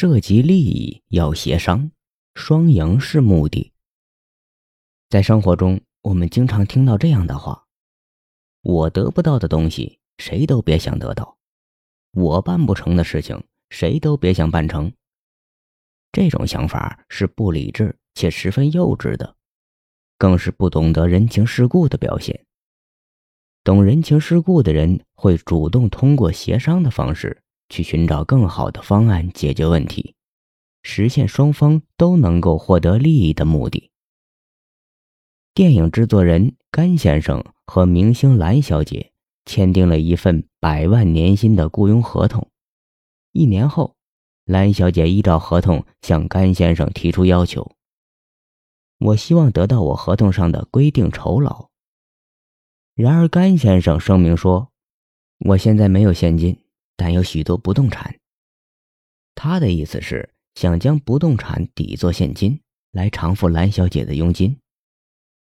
涉及利益要协商，双赢是目的。在生活中，我们经常听到这样的话：“我得不到的东西，谁都别想得到；我办不成的事情，谁都别想办成。”这种想法是不理智且十分幼稚的，更是不懂得人情世故的表现。懂人情世故的人会主动通过协商的方式去寻找更好的方案解决问题，实现双方都能够获得利益的目的。电影制作人甘先生和明星蓝小姐签订了一份百万年薪的雇佣合同，一年后。蓝小姐依照合同向甘先生提出要求：“我希望得到我合同上的规定酬劳。”然而，甘先生声明说：“我现在没有现金，但有许多不动产。”他的意思是想将不动产抵作现金来偿付蓝小姐的佣金。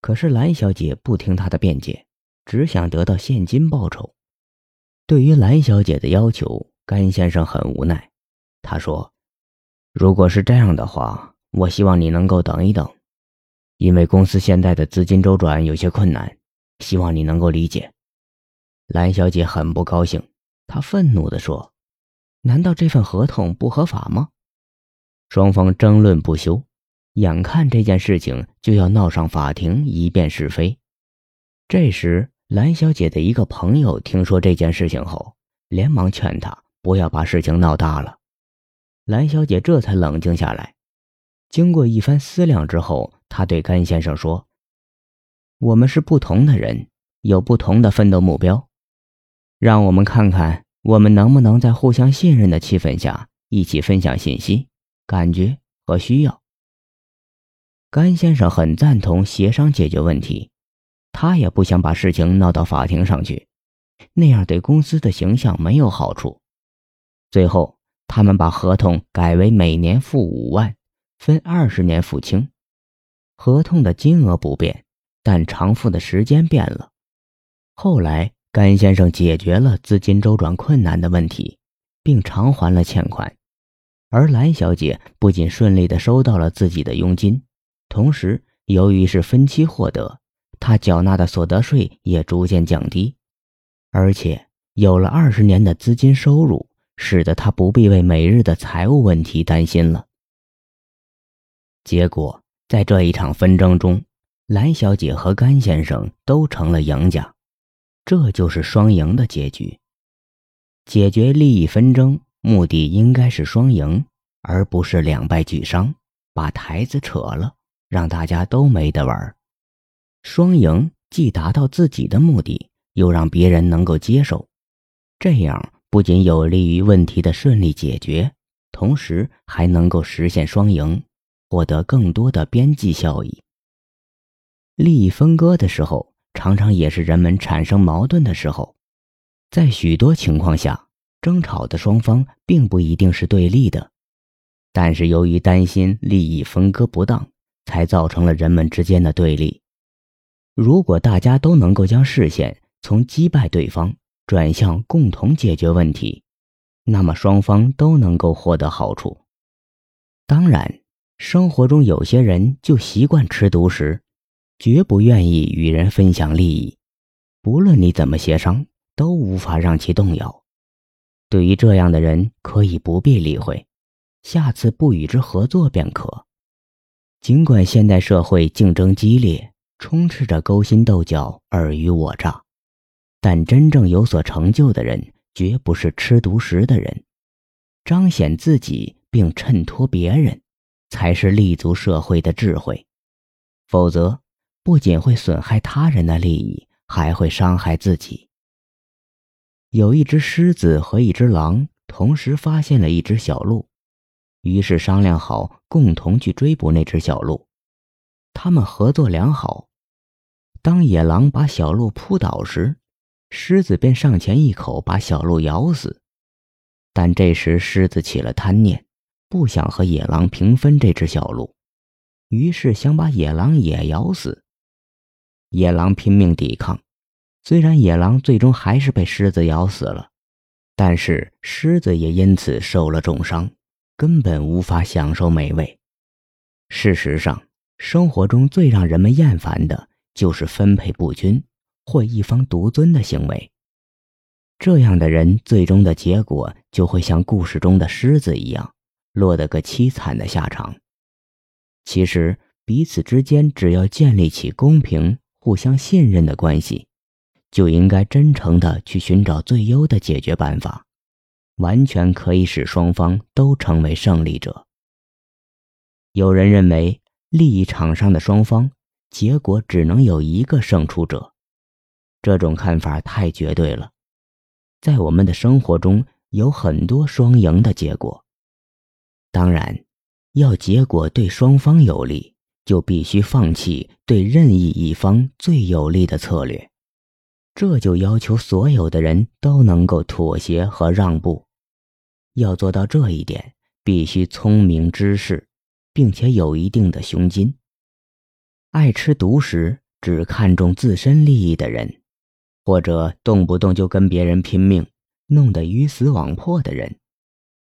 可是，蓝小姐不听他的辩解，只想得到现金报酬。对于蓝小姐的要求，甘先生很无奈。他说：“如果是这样的话，我希望你能够等一等，因为公司现在的资金周转有些困难，希望你能够理解。”蓝小姐很不高兴，他愤怒地说：“难道这份合同不合法吗？”双方争论不休，眼看这件事情就要闹上法庭一辩是非。这时，蓝小姐的一个朋友听说这件事情后，连忙劝她不要把事情闹大了。蓝小姐这才冷静下来，经过一番思量之后，她对甘先生说：“我们是不同的人，有不同的奋斗目标，让我们看看我们能不能在互相信任的气氛下一起分享信息、感觉和需要。”甘先生很赞同协商解决问题，他也不想把事情闹到法庭上去，那样对公司的形象没有好处。最后。他们把合同改为每年付五万，分二十年付清。合同的金额不变，但偿付的时间变了。后来，甘先生解决了资金周转困难的问题，并偿还了欠款。而蓝小姐不仅顺利地收到了自己的佣金，同时，由于是分期获得，她缴纳的所得税也逐渐降低，而且有了二十年的资金收入。使得他不必为每日的财务问题担心了。结果，在这一场纷争中，蓝小姐和甘先生都成了赢家，这就是双赢的结局。解决利益纷争，目的应该是双赢，而不是两败俱伤，把台子扯了，让大家都没得玩。双赢既达到自己的目的，又让别人能够接受，这样。不仅有利于问题的顺利解决，同时还能够实现双赢，获得更多的边际效益。利益分割的时候，常常也是人们产生矛盾的时候。在许多情况下，争吵的双方并不一定是对立的，但是由于担心利益分割不当，才造成了人们之间的对立。如果大家都能够将视线从击败对方，转向共同解决问题，那么双方都能够获得好处。当然，生活中有些人就习惯吃独食，绝不愿意与人分享利益，不论你怎么协商，都无法让其动摇。对于这样的人，可以不必理会，下次不与之合作便可。尽管现代社会竞争激烈，充斥着勾心斗角、尔虞我诈。但真正有所成就的人，绝不是吃独食的人，彰显自己并衬托别人，才是立足社会的智慧。否则，不仅会损害他人的利益，还会伤害自己。有一只狮子和一只狼同时发现了一只小鹿，于是商量好共同去追捕那只小鹿。他们合作良好。当野狼把小鹿扑倒时，狮子便上前一口把小鹿咬死，但这时狮子起了贪念，不想和野狼平分这只小鹿，于是想把野狼也咬死。野狼拼命抵抗，虽然野狼最终还是被狮子咬死了，但是狮子也因此受了重伤，根本无法享受美味。事实上，生活中最让人们厌烦的就是分配不均或一方独尊的行为。这样的人最终的结果就会像故事中的狮子一样，落得个凄惨的下场。其实，彼此之间只要建立起公平、互相信任的关系，就应该真诚的去寻找最优的解决办法，完全可以使双方都成为胜利者。有人认为，利益场上的双方，结果只能有一个胜出者，这种看法太绝对了。在我们的生活中有很多双赢的结果。当然，要结果对双方有利，就必须放弃对任意一方最有利的策略。这就要求所有的人都能够妥协和让步。要做到这一点，必须聪明知识，并且有一定的胸襟。爱吃独食、只看重自身利益的人。或者动不动就跟别人拼命，弄得鱼死网破的人，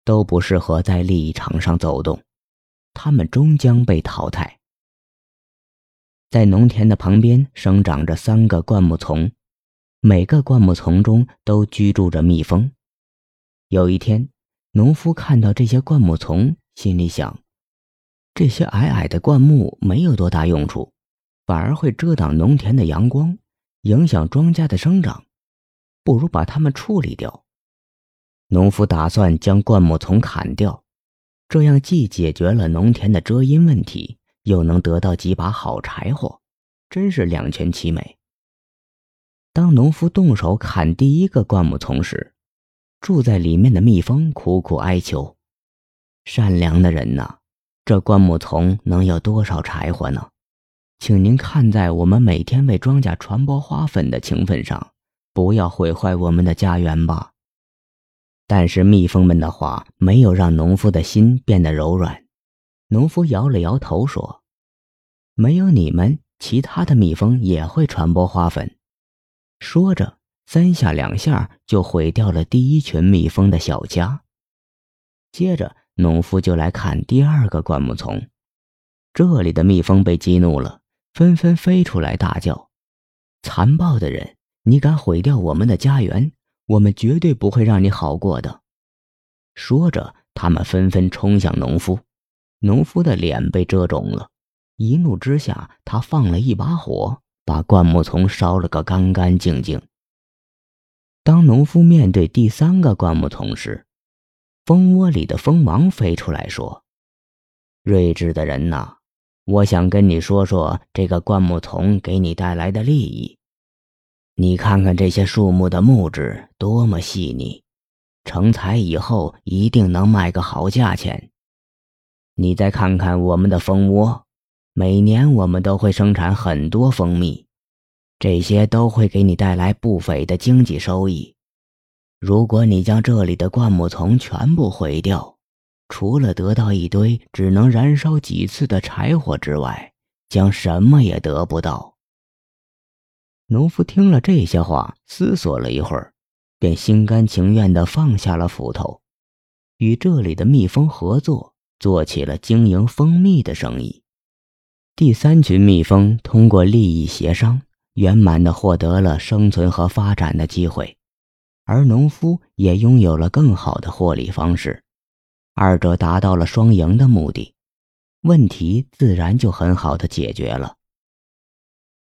都不适合在利益场上走动，他们终将被淘汰。在农田的旁边生长着三个灌木丛，每个灌木丛中都居住着蜜蜂。有一天，农夫看到这些灌木丛，心里想：这些矮矮的灌木没有多大用处，反而会遮挡农田的阳光。影响庄稼的生长，不如把它们处理掉。农夫打算将灌木丛砍掉，这样既解决了农田的遮阴问题，又能得到几把好柴火，真是两全其美。当农夫动手砍第一个灌木丛时，住在里面的蜜蜂苦苦哀求：“善良的人呐，这灌木丛能有多少柴火呢？”请您看在我们每天为庄稼传播花粉的情分上，不要毁坏我们的家园吧。但是蜜蜂们的话没有让农夫的心变得柔软。农夫摇了摇头说：“没有你们，其他的蜜蜂也会传播花粉。”说着，三下两下就毁掉了第一群蜜蜂的小家。接着，农夫就来看第二个灌木丛，这里的蜜蜂被激怒了。纷纷飞出来，大叫：“残暴的人，你敢毁掉我们的家园？我们绝对不会让你好过的！”说着，他们纷纷冲向农夫。农夫的脸被遮肿了，一怒之下，他放了一把火，把灌木丛烧了个干干净净。当农夫面对第三个灌木丛时，蜂窝里的蜂王飞出来说：“睿智的人呐！”我想跟你说说这个灌木丛给你带来的利益。你看看这些树木的木质多么细腻，成材以后一定能卖个好价钱。你再看看我们的蜂窝，每年我们都会生产很多蜂蜜，这些都会给你带来不菲的经济收益。如果你将这里的灌木丛全部毁掉，除了得到一堆只能燃烧几次的柴火之外，将什么也得不到。农夫听了这些话，思索了一会儿，便心甘情愿地放下了斧头，与这里的蜜蜂合作，做起了经营蜂蜜的生意。第三群蜜蜂通过利益协商，圆满地获得了生存和发展的机会，而农夫也拥有了更好的获利方式。二者达到了双赢的目的，问题自然就很好的解决了。